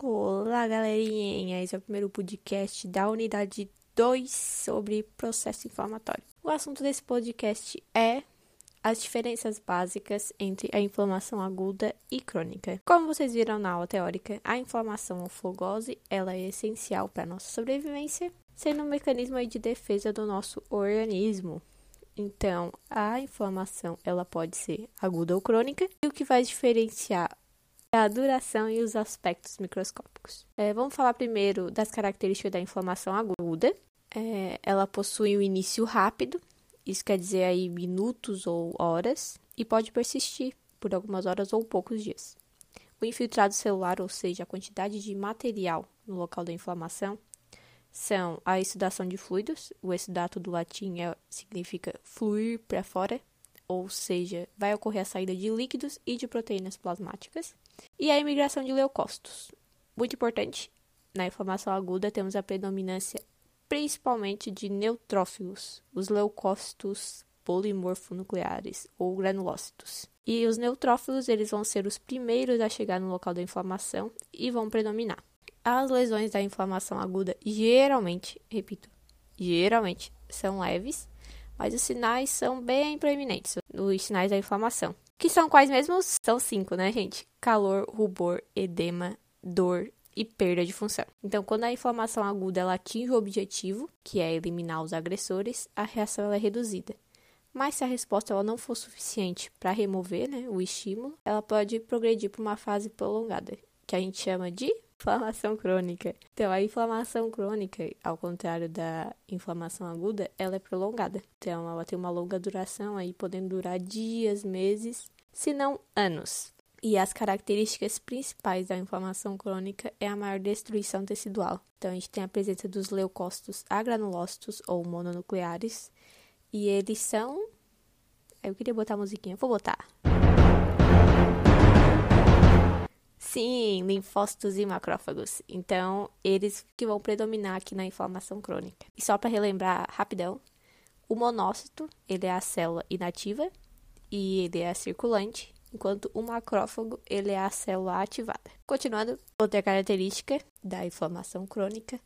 Olá, galerinha! Esse é o primeiro podcast da unidade 2 sobre processo inflamatório. O assunto desse podcast é as diferenças básicas entre a inflamação aguda e crônica. Como vocês viram na aula teórica, a inflamação ou fogose ela é essencial para a nossa sobrevivência, sendo um mecanismo de defesa do nosso organismo. Então, a inflamação ela pode ser aguda ou crônica, e o que vai diferenciar a duração e os aspectos microscópicos. É, vamos falar primeiro das características da inflamação aguda. É, ela possui um início rápido, isso quer dizer aí minutos ou horas, e pode persistir por algumas horas ou poucos dias. O infiltrado celular, ou seja, a quantidade de material no local da inflamação, são a exudação de fluidos. O exudato do latim é, significa fluir para fora, ou seja, vai ocorrer a saída de líquidos e de proteínas plasmáticas. E a imigração de leucócitos. Muito importante, na inflamação aguda temos a predominância principalmente de neutrófilos, os leucócitos polimorfonucleares ou granulócitos. E os neutrófilos, eles vão ser os primeiros a chegar no local da inflamação e vão predominar. As lesões da inflamação aguda geralmente, repito, geralmente são leves, mas os sinais são bem proeminentes, os sinais da inflamação. Que são quais mesmos? São cinco, né, gente? Calor, rubor, edema, dor e perda de função. Então, quando a inflamação aguda ela atinge o objetivo, que é eliminar os agressores, a reação é reduzida. Mas se a resposta ela não for suficiente para remover né, o estímulo, ela pode progredir para uma fase prolongada, que a gente chama de inflamação crônica. Então, a inflamação crônica, ao contrário da inflamação aguda, ela é prolongada. Então, ela tem uma longa duração aí, podendo durar dias, meses, se não anos. E as características principais da inflamação crônica é a maior destruição tecidual. Então, a gente tem a presença dos leucócitos agranulócitos ou mononucleares, e eles são. Eu queria botar a musiquinha, vou botar. Sim, linfócitos e macrófagos. Então, eles que vão predominar aqui na inflamação crônica. E só para relembrar rapidão, o monócito, ele é a célula inativa e ele é circulante enquanto o macrófago ele é a célula ativada. Continuando, outra característica da inflamação crônica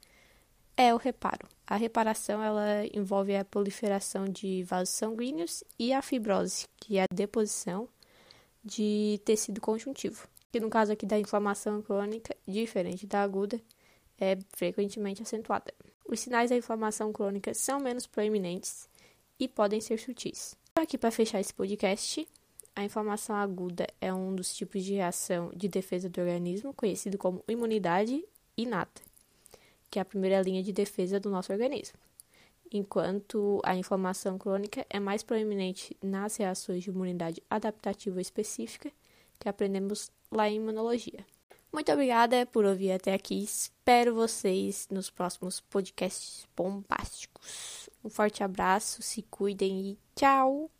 é o reparo. A reparação ela envolve a proliferação de vasos sanguíneos e a fibrose, que é a deposição de tecido conjuntivo. Que no caso aqui da inflamação crônica, diferente da aguda, é frequentemente acentuada. Os sinais da inflamação crônica são menos proeminentes e podem ser sutis. Aqui para fechar esse podcast, a inflamação aguda é um dos tipos de reação de defesa do organismo, conhecido como imunidade inata, que é a primeira linha de defesa do nosso organismo. Enquanto a inflamação crônica é mais proeminente nas reações de imunidade adaptativa específica, que aprendemos lá em imunologia. Muito obrigada por ouvir até aqui. Espero vocês nos próximos podcasts bombásticos. Um forte abraço, se cuidem e tchau!